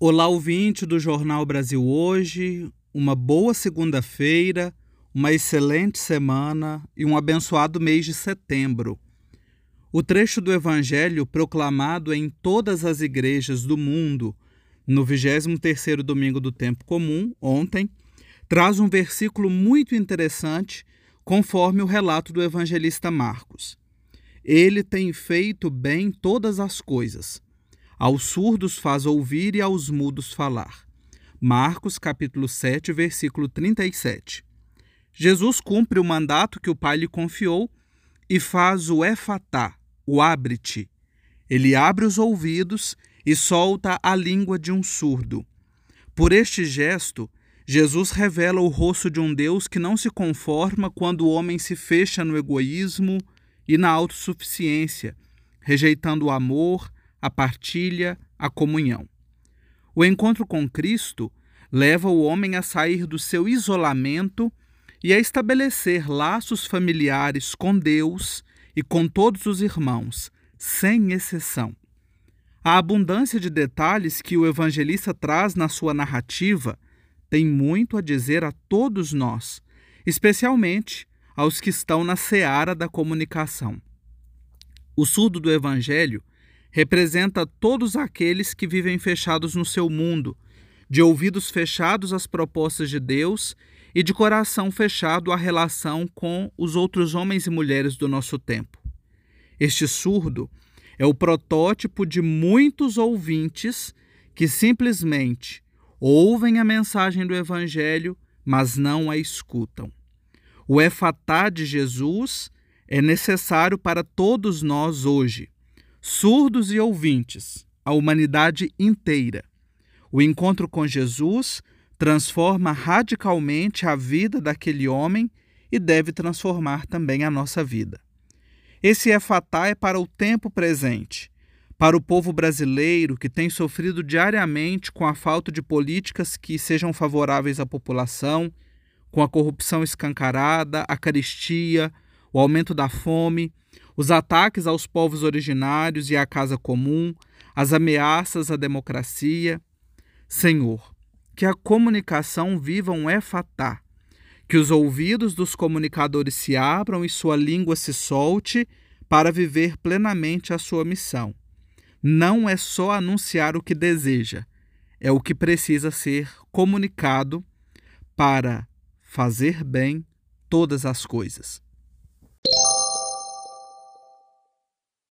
Olá, ouvinte do Jornal Brasil Hoje. Uma boa segunda-feira, uma excelente semana e um abençoado mês de setembro. O trecho do Evangelho proclamado em todas as igrejas do mundo no 23º domingo do tempo comum, ontem, traz um versículo muito interessante, conforme o relato do evangelista Marcos. Ele tem feito bem todas as coisas aos surdos faz ouvir e aos mudos falar. Marcos capítulo 7, versículo 37. Jesus cumpre o mandato que o Pai lhe confiou e faz o efatá, o abre-te. Ele abre os ouvidos e solta a língua de um surdo. Por este gesto, Jesus revela o rosto de um Deus que não se conforma quando o homem se fecha no egoísmo e na autossuficiência, rejeitando o amor, a partilha, a comunhão. O encontro com Cristo leva o homem a sair do seu isolamento e a estabelecer laços familiares com Deus e com todos os irmãos, sem exceção. A abundância de detalhes que o evangelista traz na sua narrativa tem muito a dizer a todos nós, especialmente aos que estão na seara da comunicação. O surdo do evangelho representa todos aqueles que vivem fechados no seu mundo, de ouvidos fechados às propostas de Deus e de coração fechado à relação com os outros homens e mulheres do nosso tempo. Este surdo é o protótipo de muitos ouvintes que simplesmente ouvem a mensagem do Evangelho, mas não a escutam. O efatá de Jesus é necessário para todos nós hoje surdos e ouvintes, a humanidade inteira. O encontro com Jesus transforma radicalmente a vida daquele homem e deve transformar também a nossa vida. Esse efatá é para o tempo presente, para o povo brasileiro que tem sofrido diariamente com a falta de políticas que sejam favoráveis à população, com a corrupção escancarada, a caristia, o aumento da fome, os ataques aos povos originários e à casa comum, as ameaças à democracia. Senhor, que a comunicação viva um efatá, que os ouvidos dos comunicadores se abram e sua língua se solte para viver plenamente a sua missão. Não é só anunciar o que deseja, é o que precisa ser comunicado para fazer bem todas as coisas.